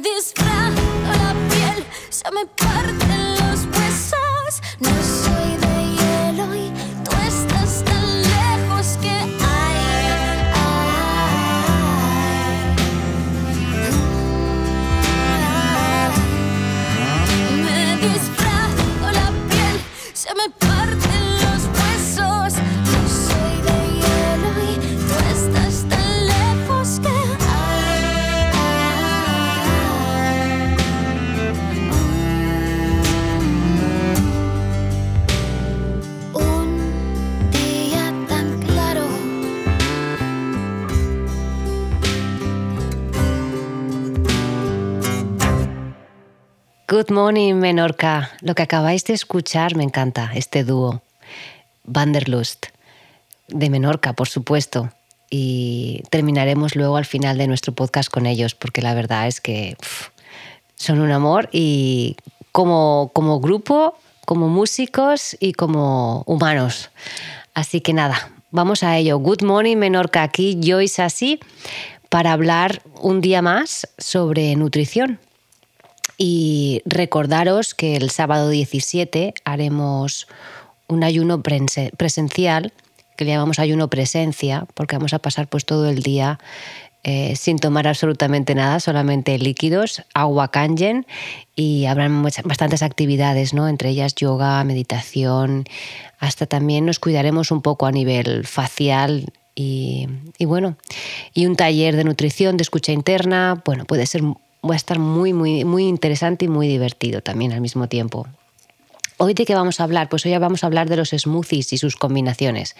Me la piel, se me parten los huesos. Good morning, Menorca. Lo que acabáis de escuchar me encanta, este dúo. Vanderlust, de Menorca, por supuesto. Y terminaremos luego al final de nuestro podcast con ellos, porque la verdad es que son un amor y como, como grupo, como músicos y como humanos. Así que nada, vamos a ello. Good morning, Menorca. Aquí Joyce así para hablar un día más sobre nutrición. Y recordaros que el sábado 17 haremos un ayuno presencial, que le llamamos ayuno presencia, porque vamos a pasar pues todo el día eh, sin tomar absolutamente nada, solamente líquidos, agua kangen y habrán bastantes actividades, ¿no? entre ellas yoga, meditación, hasta también nos cuidaremos un poco a nivel facial y, y bueno, y un taller de nutrición, de escucha interna, bueno, puede ser, va a estar muy, muy, muy interesante y muy divertido también al mismo tiempo. Hoy de qué vamos a hablar? Pues hoy vamos a hablar de los smoothies y sus combinaciones.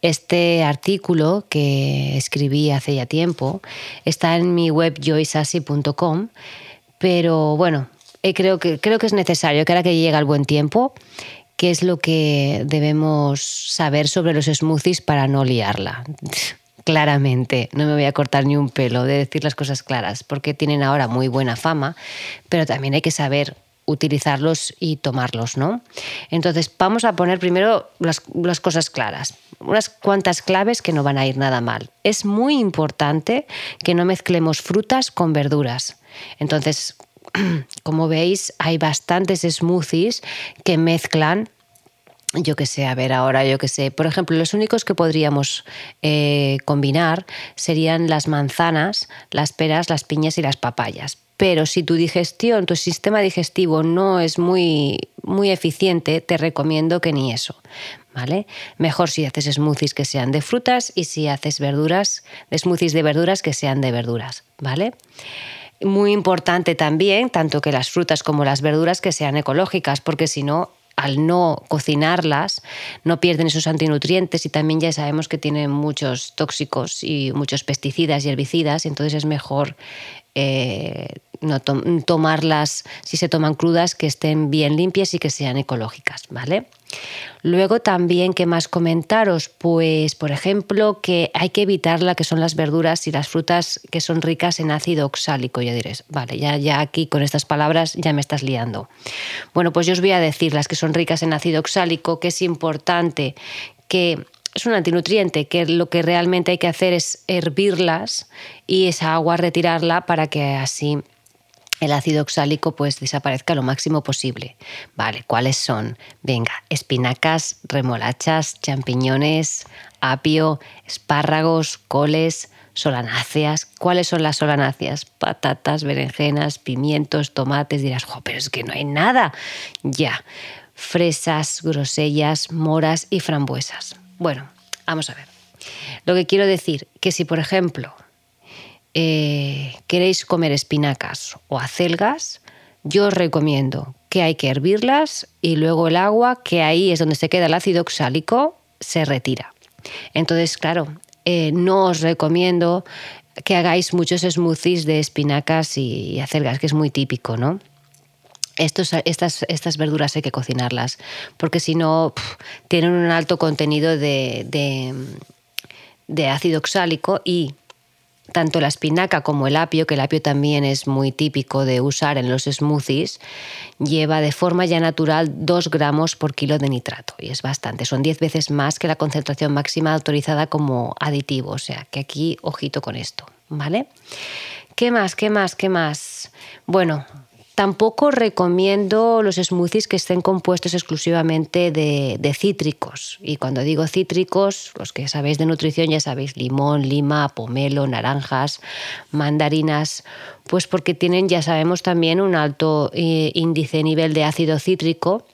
Este artículo que escribí hace ya tiempo está en mi web joysassi.com, pero bueno, eh, creo que, creo que es necesario que ahora que llega el buen tiempo, qué es lo que debemos saber sobre los smoothies para no liarla. Claramente, no me voy a cortar ni un pelo de decir las cosas claras, porque tienen ahora muy buena fama, pero también hay que saber utilizarlos y tomarlos, ¿no? Entonces, vamos a poner primero las, las cosas claras, unas cuantas claves que no van a ir nada mal. Es muy importante que no mezclemos frutas con verduras. Entonces, como veis, hay bastantes smoothies que mezclan yo que sé, a ver ahora, yo que sé. Por ejemplo, los únicos que podríamos eh, combinar serían las manzanas, las peras, las piñas y las papayas. Pero si tu digestión, tu sistema digestivo no es muy, muy eficiente, te recomiendo que ni eso. ¿Vale? Mejor si haces smoothies que sean de frutas y si haces verduras, smoothies de verduras que sean de verduras, ¿vale? Muy importante también, tanto que las frutas como las verduras que sean ecológicas, porque si no, al no cocinarlas, no pierden esos antinutrientes y también ya sabemos que tienen muchos tóxicos y muchos pesticidas y herbicidas, entonces es mejor eh, no to- tomarlas, si se toman crudas, que estén bien limpias y que sean ecológicas, ¿vale? Luego también, ¿qué más comentaros? Pues, por ejemplo, que hay que evitar la que son las verduras y las frutas que son ricas en ácido oxálico. Ya diréis, vale, ya, ya aquí con estas palabras ya me estás liando. Bueno, pues yo os voy a decir las que son ricas en ácido oxálico, que es importante que es un antinutriente, que lo que realmente hay que hacer es hervirlas y esa agua retirarla para que así el ácido oxálico pues desaparezca lo máximo posible. Vale, ¿cuáles son? Venga, espinacas, remolachas, champiñones, apio, espárragos, coles, solanáceas. ¿Cuáles son las solanáceas? Patatas, berenjenas, pimientos, tomates. Dirás, jo, pero es que no hay nada. Ya, fresas, grosellas, moras y frambuesas. Bueno, vamos a ver. Lo que quiero decir, que si por ejemplo eh, queréis comer espinacas o acelgas, yo os recomiendo que hay que hervirlas y luego el agua, que ahí es donde se queda el ácido oxálico, se retira. Entonces, claro, eh, no os recomiendo que hagáis muchos smoothies de espinacas y acelgas, que es muy típico, ¿no? Estas, estas verduras hay que cocinarlas, porque si no, tienen un alto contenido de, de ácido oxálico y tanto la espinaca como el apio, que el apio también es muy típico de usar en los smoothies, lleva de forma ya natural 2 gramos por kilo de nitrato y es bastante, son 10 veces más que la concentración máxima autorizada como aditivo, o sea que aquí ojito con esto, ¿vale? ¿Qué más? ¿Qué más? ¿Qué más? Bueno, Tampoco recomiendo los smoothies que estén compuestos exclusivamente de, cítricos. Y cuando digo cítricos, los que sabéis de nutrición ya sabéis, limón, lima, pomelo, naranjas, mandarinas, pues porque tienen, ya sabemos también, un alto eh, índice nivel de ácido cítrico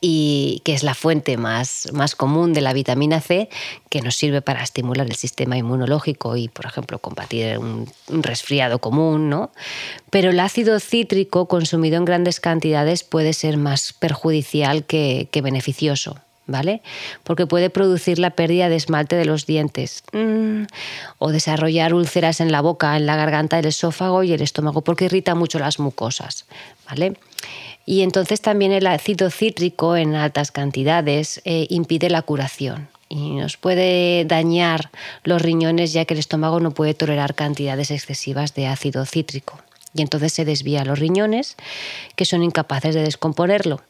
y que es la fuente más, más común de la vitamina C que nos sirve para estimular el sistema inmunológico y, por ejemplo, combatir un, resfriado común, ¿no? Pero el ácido cítrico consumido en grandes cantidades puede ser más perjudicial que, beneficioso. ¿Vale? Porque puede producir la pérdida de esmalte de los dientes mm, o desarrollar úlceras en la boca, en la garganta, el esófago y el estómago, porque irrita mucho las mucosas, ¿vale? Y entonces también el ácido cítrico en altas cantidades eh, impide la curación y nos puede dañar los riñones ya que el estómago no puede tolerar cantidades excesivas de ácido cítrico. Y entonces se desvía a los riñones que son incapaces de descomponerlo.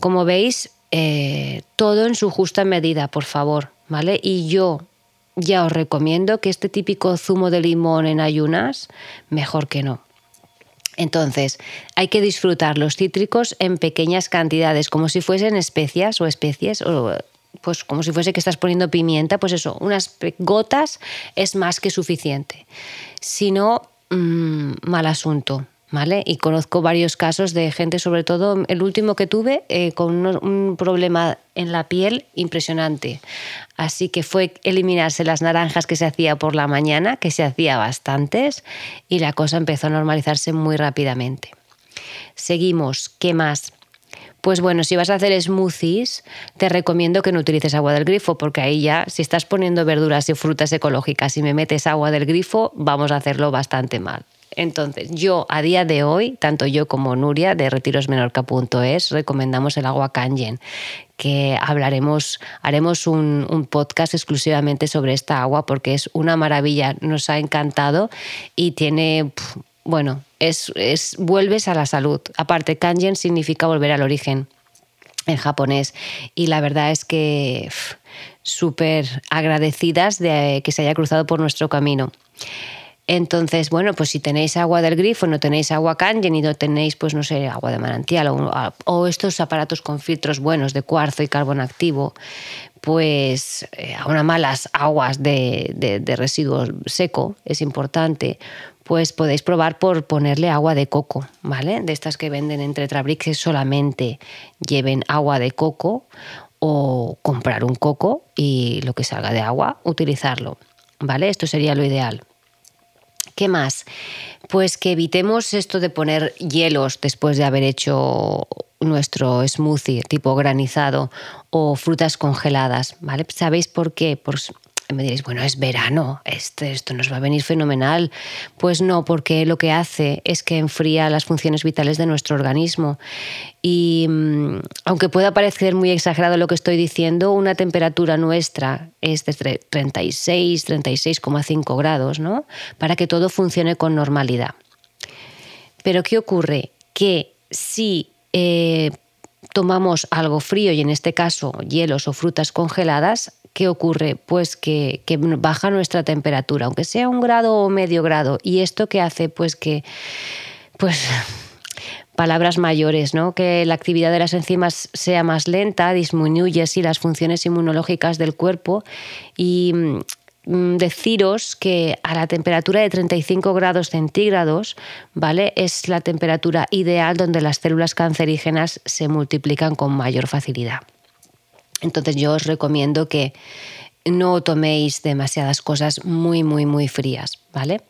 Como veis, eh, todo en su justa medida, por favor, ¿vale? Y yo ya os recomiendo que este típico zumo de limón en ayunas, mejor que no. Entonces, hay que disfrutar los cítricos en pequeñas cantidades, como si fuesen especias o especies, o pues como si fuese que estás poniendo pimienta, pues eso, unas gotas es más que suficiente. Si no, mm, mal asunto. Y conozco varios casos de gente, sobre todo el último que tuve, eh, con un problema en la piel impresionante. Así que fue eliminarse las naranjas que se hacía por la mañana, que se hacía bastantes, y la cosa empezó a normalizarse muy rápidamente. Seguimos, ¿qué más? Pues bueno, si vas a hacer smoothies, te recomiendo que no utilices agua del grifo, porque ahí ya, si estás poniendo verduras y frutas ecológicas y me metes agua del grifo, vamos a hacerlo bastante mal. Entonces, yo a día de hoy, tanto yo como Nuria de retirosmenorca.es, recomendamos el agua Kangen, que hablaremos, haremos un, podcast exclusivamente sobre esta agua porque es una maravilla, nos ha encantado y tiene, bueno, es, es, vuelves a la salud. Aparte, Kangen significa volver al origen en japonés y la verdad es que súper agradecidas de que se haya cruzado por nuestro camino. Entonces, bueno, pues si tenéis agua del grifo, no tenéis agua Kangen y no tenéis, pues no sé, agua de manantial o, estos aparatos con filtros buenos de cuarzo y carbón activo, pues eh, a malas aguas de, de, residuo seco, es importante, pues podéis probar por ponerle agua de coco, ¿vale? De estas que venden entre Trabrix solamente lleven agua de coco o comprar un coco y lo que salga de agua, utilizarlo, ¿vale? Esto sería lo ideal. ¿Qué más? Pues que evitemos esto de poner hielos después de haber hecho nuestro smoothie tipo granizado o frutas congeladas, ¿vale? ¿Sabéis por qué? Pues me diréis, bueno, es verano, este, esto nos va a venir fenomenal. Pues no, porque lo que hace es que enfría las funciones vitales de nuestro organismo. Y mm, aunque pueda parecer muy exagerado lo que estoy diciendo, una temperatura nuestra es de 36, 36,5 grados, ¿no? Para que todo funcione con normalidad. Pero ¿qué ocurre? Que si eh, tomamos algo frío y en este caso hielos o frutas congeladas, ¿qué ocurre? Pues que, baja nuestra temperatura, aunque sea un grado o medio grado. ¿Y esto qué hace? Pues que, pues, palabras mayores, ¿no? Que la actividad de las enzimas sea más lenta, disminuye así las funciones inmunológicas del cuerpo y mm, deciros que a la temperatura de 35 grados centígrados, ¿vale? Es la temperatura ideal donde las células cancerígenas se multiplican con mayor facilidad. Entonces yo os recomiendo que no toméis demasiadas cosas muy, muy, muy frías, ¿vale?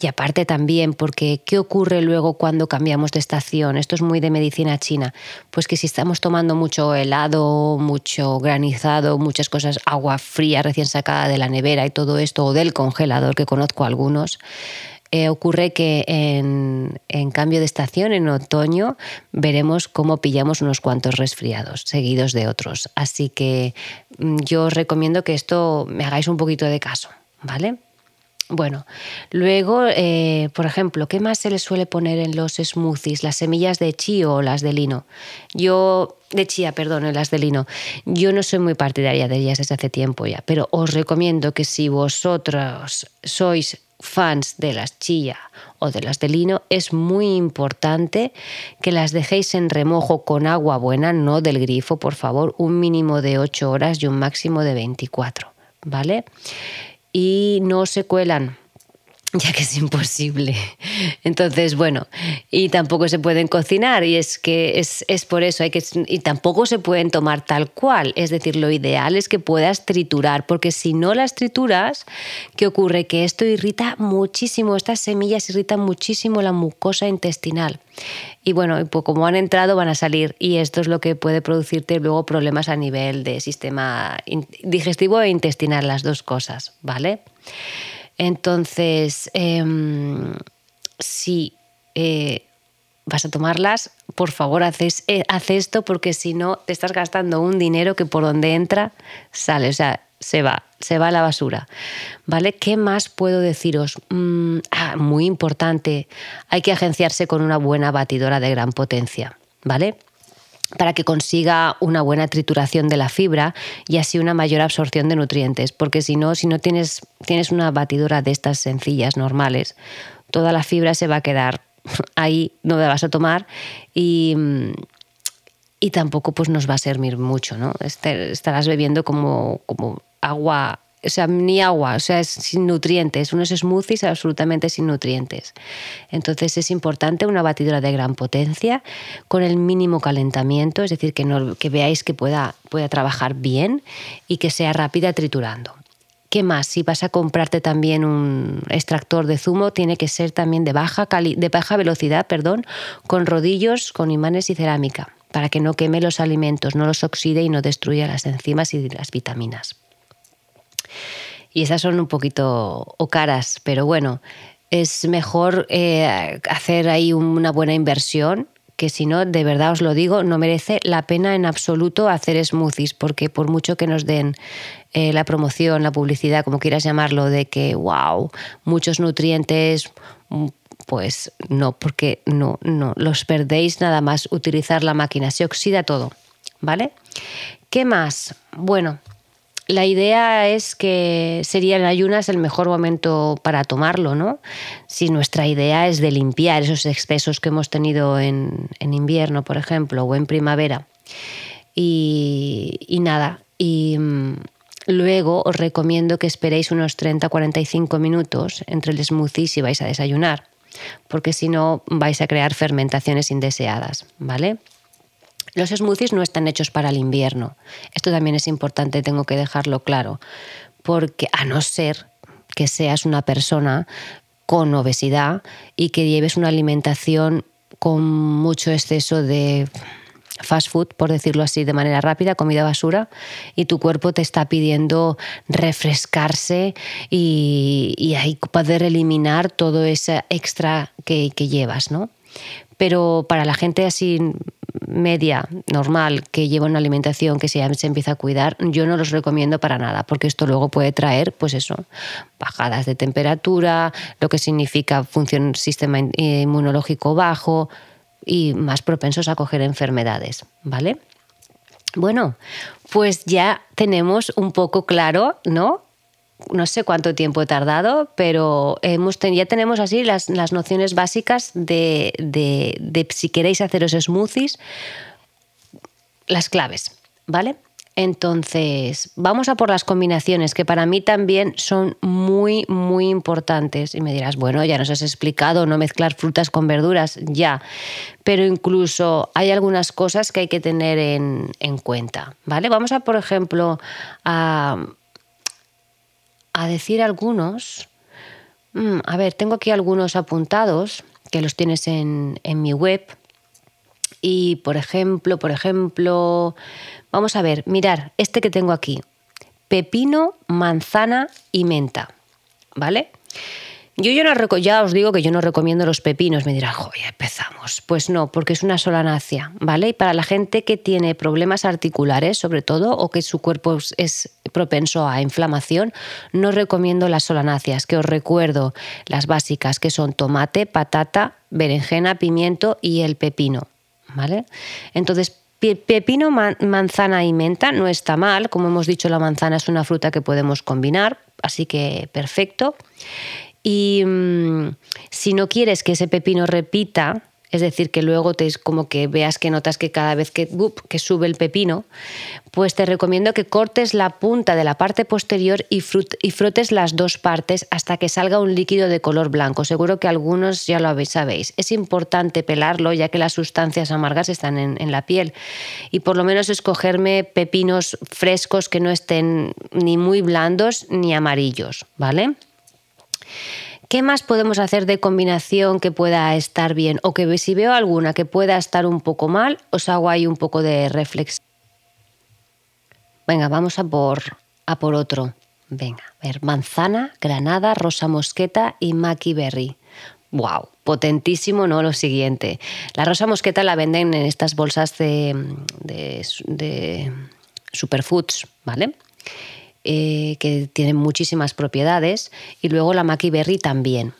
Y aparte también, porque ¿qué ocurre luego cuando cambiamos de estación? Esto es muy de medicina china. Pues que si estamos tomando mucho helado, mucho granizado, muchas cosas, agua fría recién sacada de la nevera y todo esto, o del congelador, que conozco algunos, eh, ocurre que en, cambio de estación, en otoño, veremos cómo pillamos unos cuantos resfriados seguidos de otros. Así que mm, yo os recomiendo que esto me hagáis un poquito de caso, ¿vale? Bueno, luego, eh, por ejemplo, ¿qué más se le suele poner en los smoothies? Las semillas de chío o las de lino. Yo, de chía, perdón, las de lino. Yo no soy muy partidaria de ellas desde hace tiempo ya, pero os recomiendo que si vosotros sois fans de las chía o de las de lino, es muy importante que las dejéis en remojo con agua buena, no del grifo, por favor, un mínimo de 8 horas y un máximo de 24, ¿vale? Y no se cuelan ya que es imposible. Entonces, bueno, y tampoco se pueden cocinar y es que es, por eso, hay que, y tampoco se pueden tomar tal cual. Es decir, lo ideal es que puedas triturar, porque si no las trituras, ¿qué ocurre? Que esto irrita muchísimo, estas semillas irritan muchísimo la mucosa intestinal. Y bueno, pues como han entrado van a salir y esto es lo que puede producirte luego problemas a nivel de sistema digestivo e intestinal, las dos cosas, ¿vale? Entonces, em, si eh, vas a tomarlas, por favor, eh, haz esto porque si no, te estás gastando un dinero que por donde entra, sale, o sea, se va, se va a la basura. ¿Vale? ¿Qué más puedo deciros? Mm, ah, muy importante, hay que agenciarse con una buena batidora de gran potencia. ¿Vale? Para que consiga una buena trituración de la fibra y así una mayor absorción de nutrientes, porque si no, si no tienes, tienes una batidora de estas sencillas, normales, toda la fibra se va a quedar ahí, no la vas a tomar y, y tampoco pues nos va a servir mucho, ¿no? Este, estarás bebiendo como, como agua o sea, ni agua, o sea, es sin nutrientes, unos smoothies absolutamente sin nutrientes. Entonces es importante una batidora de gran potencia con el mínimo calentamiento, es decir, que, no, veáis que pueda, pueda trabajar bien y que sea rápida triturando. ¿Qué más? Si vas a comprarte también un extractor de zumo, tiene que ser también de baja, de baja velocidad, perdón, con rodillos, con imanes y cerámica, para que no queme los alimentos, no los oxide y no destruya las enzimas y las vitaminas. Y esas son un poquito o caras, pero bueno, es mejor eh, hacer ahí una buena inversión que si no, de verdad os lo digo, no merece la pena en absoluto hacer smoothies, porque por mucho que nos den eh, la promoción, la publicidad, como quieras llamarlo, de que, wow, muchos nutrientes, mm, pues no, porque no, no, los perdéis nada más utilizar la máquina, se oxida todo, ¿vale? ¿Qué más? Bueno, la idea es que sería en ayunas el mejor momento para tomarlo, ¿no? Si nuestra idea es de limpiar esos excesos que hemos tenido en, invierno, por ejemplo, o en primavera. Y, nada, y mm, luego os recomiendo que esperéis unos 30-45 minutos entre el smoothie si vais a desayunar, porque si no vais a crear fermentaciones indeseadas, ¿vale? Los smoothies no están hechos para el invierno. Esto también es importante, tengo que dejarlo claro, porque a no ser que seas una persona con obesidad y que lleves una alimentación con mucho exceso de fast food, por decirlo así, de manera rápida, comida basura, y tu cuerpo te está pidiendo refrescarse y, ahí poder eliminar todo ese extra que, que llevas, ¿no? Pero para la gente así media, normal, que lleva una alimentación que se, se empieza a cuidar, yo no los recomiendo para nada, porque esto luego puede traer, pues eso, bajadas de temperatura, lo que significa función sistema inmunológico bajo y más propensos a coger enfermedades, ¿vale? Bueno, pues ya tenemos un poco claro, ¿no? No sé cuánto tiempo he tardado, pero ya tenemos así las, nociones básicas de, de, si queréis haceros smoothies, las claves, ¿vale? Entonces, vamos a por las combinaciones, que para mí también son muy, muy importantes. Y me dirás, bueno, ya nos has explicado no mezclar frutas con verduras, ya. Pero incluso hay algunas cosas que hay que tener en, en cuenta, ¿vale? Vamos a, por ejemplo, a a decir algunos. Mm, a ver, tengo aquí algunos apuntados que los tienes en, en mi web. Y por ejemplo, por ejemplo, vamos a ver, mirar, este que tengo aquí. Pepino, manzana y menta. ¿Vale? Yo, no, ya os digo que yo no recomiendo los pepinos. Me dirán, joder, empezamos. Pues no, porque es una solanácea, ¿vale? Y para la gente que tiene problemas articulares, sobre todo, o que su cuerpo es propenso a inflamación, no recomiendo las solanáceas, que os recuerdo las básicas, que son tomate, patata, berenjena, pimiento y el pepino, ¿vale? Entonces, pepino, manzana y menta no está mal. Como hemos dicho, la manzana es una fruta que podemos combinar, así que perfecto. Y mm, si no quieres que ese pepino repita, es decir, que luego te como que veas que notas que cada vez que, que sube el pepino, pues te recomiendo que cortes la punta de la parte posterior y, y, frotes las dos partes hasta que salga un líquido de color blanco. Seguro que algunos ya lo sabéis. Es importante pelarlo ya que las sustancias amargas están en, en la piel y por lo menos escogerme pepinos frescos que no estén ni muy blandos ni amarillos, ¿vale? ¿Qué más podemos hacer de combinación que pueda estar bien? O que si veo alguna que pueda estar un poco mal, os hago ahí un poco de reflexión. Venga, vamos a por, a por otro. Venga, a ver, manzana, granada, rosa mosqueta y maki berry. ¡Wow! Potentísimo, ¿no? Lo siguiente. La rosa mosqueta la venden en estas bolsas de, de, de superfoods, ¿vale? Eh, que tienen muchísimas propiedades, y luego la Maki Berry también.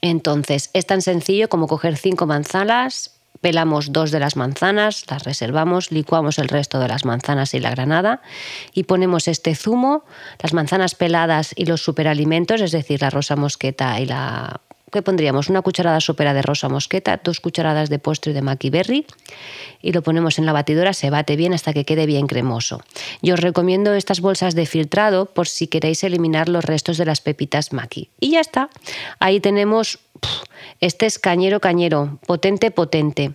Entonces, es tan sencillo como coger cinco manzanas, pelamos dos de las manzanas, las reservamos, licuamos el resto de las manzanas y la granada y ponemos este zumo, las manzanas peladas y los superalimentos, es decir, la rosa mosqueta y la ¿qué pondríamos? Una cucharada sopera de rosa mosqueta, dos cucharadas de postre de maki berry y lo ponemos en la batidora, se bate bien hasta que quede bien cremoso. Yo os recomiendo estas bolsas de filtrado por si queréis eliminar los restos de las pepitas maki. Y ya está. Ahí tenemos, este es cañero cañero, potente potente.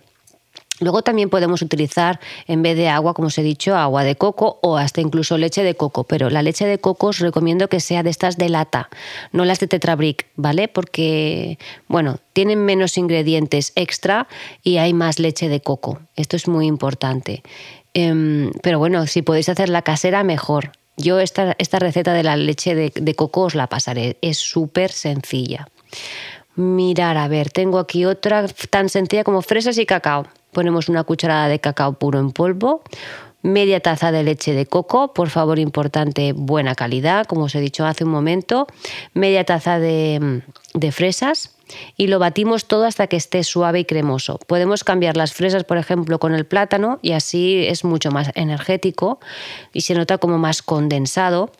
Luego también podemos utilizar, en vez de agua, como os he dicho, agua de coco o hasta incluso leche de coco. Pero la leche de coco os recomiendo que sea de estas de lata, no las de Tetrabric, ¿vale? Porque, bueno, tienen menos ingredientes extra y hay más leche de coco. Esto es muy importante. Em, pero bueno, si podéis hacer la casera, mejor. Yo esta, esta receta de la leche de, de coco os la pasaré. Es súper sencilla. Mirar, a ver, tengo aquí otra tan sencilla como fresas y cacao ponemos una cucharada de cacao puro en polvo, media taza de leche de coco, por favor importante, buena calidad, como os he dicho hace un momento, media taza de, de fresas y lo batimos todo hasta que esté suave y cremoso. Podemos cambiar las fresas, por ejemplo, con el plátano y así es mucho más energético y se nota como más condensado.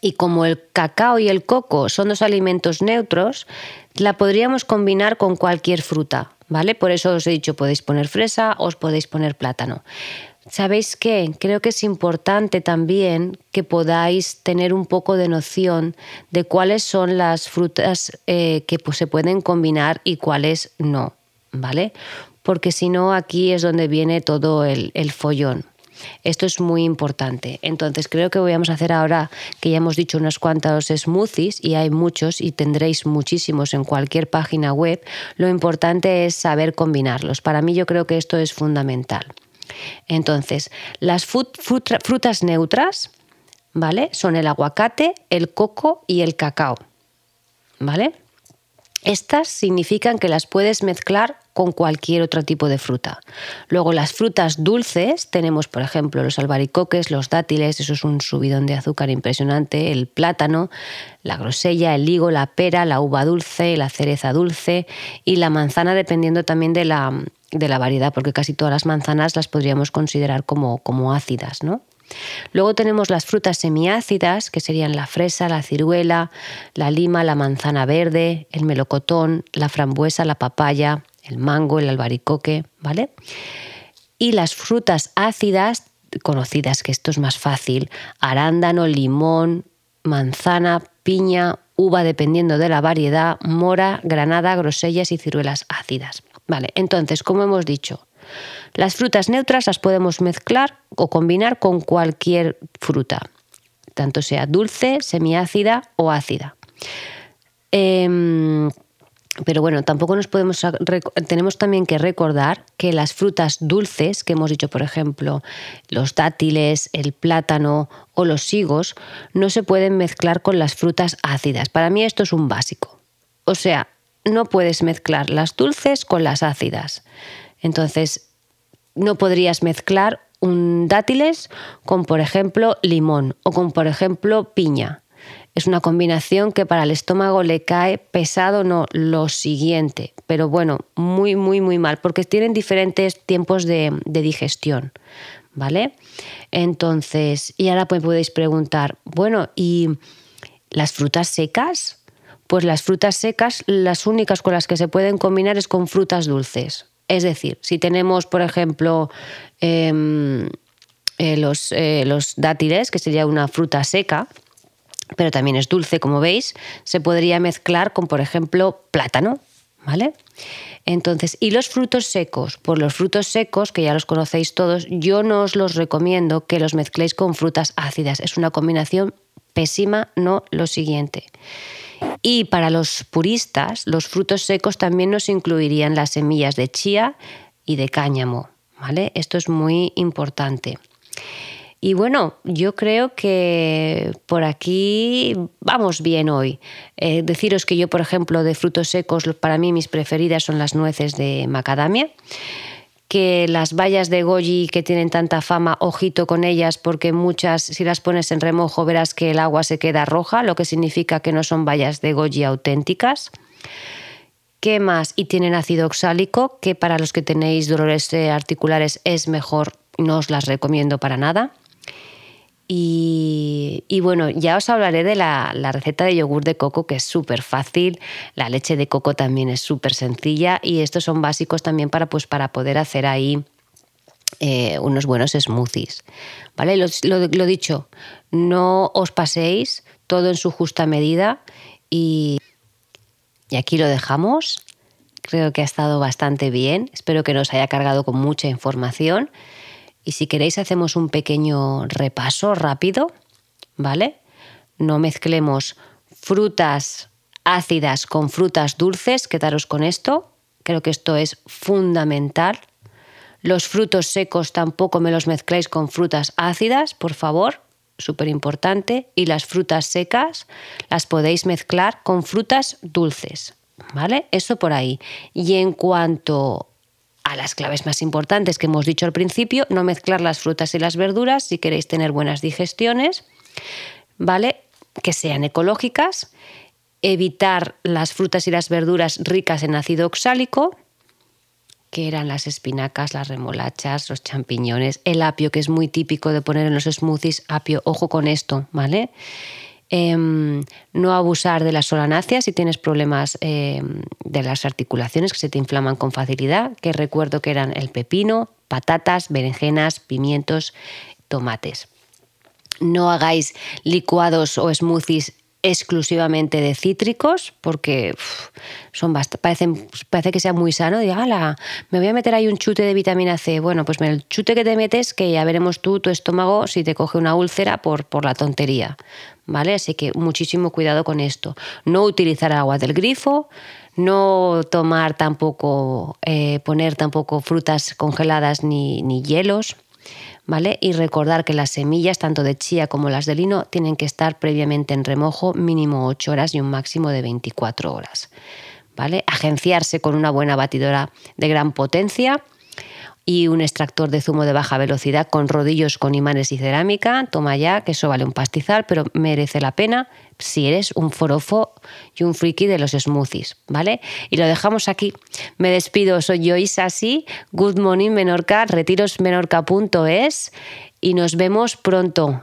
Y como el cacao y el coco son dos alimentos neutros, la podríamos combinar con cualquier fruta. ¿vale? Por eso os he dicho, podéis poner fresa, os podéis poner plátano. ¿Sabéis qué? Creo que es importante también que podáis tener un poco de noción de cuáles son las frutas eh, que pues, se pueden combinar y cuáles no, ¿vale? Porque si no, aquí es donde viene todo el, el follón. Esto es muy importante. Entonces creo que vamos a hacer ahora que ya hemos dicho unos cuantos smoothies y hay muchos y tendréis muchísimos en cualquier página web. Lo importante es saber combinarlos. Para mí yo creo que esto es fundamental. Entonces, las frutas neutras, ¿vale? Son el aguacate, el coco y el cacao. ¿Vale? Estas significan que las puedes mezclar con cualquier otro tipo de fruta. Luego las frutas dulces, tenemos por ejemplo los albaricoques, los dátiles, eso es un subidón de azúcar impresionante, el plátano, la grosella, el higo, la pera, la uva dulce, la cereza dulce y la manzana dependiendo también de la, de la variedad, porque casi todas las manzanas las podríamos considerar como, como ácidas, ¿no? Luego tenemos las frutas semiácidas, que serían la fresa, la ciruela, la lima, la manzana verde, el melocotón, la frambuesa, la papaya, el mango, el albaricoque, ¿vale? Y las frutas ácidas, conocidas, que esto es más fácil, arándano, limón, manzana, piña, uva dependiendo de la variedad, mora, granada, grosellas y ciruelas ácidas. Vale, entonces, como hemos dicho, las frutas neutras las podemos mezclar o combinar con cualquier fruta, tanto sea dulce, semiácida o ácida. Em, pero bueno, tampoco nos podemos. Tenemos también que recordar que las frutas dulces, que hemos dicho, por ejemplo, los dátiles, el plátano o los higos, no se pueden mezclar con las frutas ácidas. Para mí esto es un básico. O sea, no puedes mezclar las dulces con las ácidas. Entonces, no podrías mezclar un dátiles con, por ejemplo, limón o con, por ejemplo, piña es una combinación que para el estómago le cae pesado, no, lo siguiente, pero bueno, muy, muy, muy mal, porque tienen diferentes tiempos de, digestión, ¿vale? Entonces, y ahora pues podéis preguntar, bueno, ¿y las frutas secas? pues las frutas secas, las únicas con las que se pueden combinar es con frutas dulces. Es decir, si tenemos, por ejemplo, em, eh, los, eh, los dátiles, que sería una fruta seca, pero también es dulce, como veis, se podría mezclar con, por ejemplo, plátano, ¿vale? Entonces, y los frutos secos, por los frutos secos, que ya los conocéis todos, yo no os los recomiendo que los mezcléis con frutas ácidas. Es una combinación pésima, no lo siguiente. Y para los puristas, los frutos secos también nos incluirían las semillas de chía y de cáñamo, ¿vale? Esto es muy importante. Y bueno, yo creo que por aquí vamos bien hoy. Eh, deciros que yo, por ejemplo, de frutos secos, para mí mis preferidas son las nueces de macadamia que las bayas de goji que tienen tanta fama, ojito con ellas, porque muchas, si las pones en remojo, verás que el agua se queda roja, lo que significa que no son bayas de goji auténticas. ¿Qué más? Y tienen ácido oxálico, que para los que tenéis dolores articulares es mejor, no os las recomiendo para nada. Y, bueno, ya os hablaré de la, receta de yogur de coco, que es súper fácil. La leche de coco también es súper sencilla. Y estos son básicos también para, pues, para poder hacer ahí eh, unos buenos smoothies. ¿Vale? Lo, lo, dicho, no os paséis, todo en su justa medida. Y, y aquí lo dejamos. Creo que ha estado bastante bien. Espero que nos haya cargado con mucha información. Y si queréis hacemos un pequeño repaso rápido, ¿vale? No mezclemos frutas ácidas con frutas dulces, quedaros con esto, creo que esto es fundamental. Los frutos secos tampoco me los mezcláis con frutas ácidas, por favor, súper importante. Y las frutas secas las podéis mezclar con frutas dulces, ¿vale? Eso por ahí. Y en cuanto las claves más importantes que hemos dicho al principio, no mezclar las frutas y las verduras si queréis tener buenas digestiones, ¿vale? Que sean ecológicas, evitar las frutas y las verduras ricas en ácido oxálico, que eran las espinacas, las remolachas, los champiñones, el apio, que es muy típico de poner en los smoothies, apio, ojo con esto, ¿vale? Em, no abusar de la solanáceas si tienes problemas em, de las articulaciones que se te inflaman con facilidad, que recuerdo que eran el pepino, patatas, berenjenas, pimientos, tomates. No hagáis licuados o smoothies exclusivamente de cítricos, porque son parecen, parece que sea muy sano. Diga, me voy a meter ahí un chute de vitamina C. Bueno, pues el chute que te metes, que ya veremos tú, tu estómago, si te coge una úlcera por, por la tontería. ¿Vale? Así que muchísimo cuidado con esto. No utilizar agua del grifo, no tomar tampoco, eh, poner tampoco frutas congeladas ni, ni hielos ¿vale? Y recordar que las semillas, tanto de chía como las de lino, tienen que estar previamente en remojo mínimo 8 horas y un máximo de 24 horas, ¿vale? Agenciarse con una buena batidora de gran potencia y un extractor de zumo de baja velocidad con rodillos con imanes y cerámica. Toma ya, que eso vale un pastizal, pero merece la pena si eres un forofo y un friki de los smoothies, ¿vale? Y lo dejamos aquí. Me despido, soy yo Isasi, Good Morning Menorca, retirosmenorca.es y nos vemos pronto.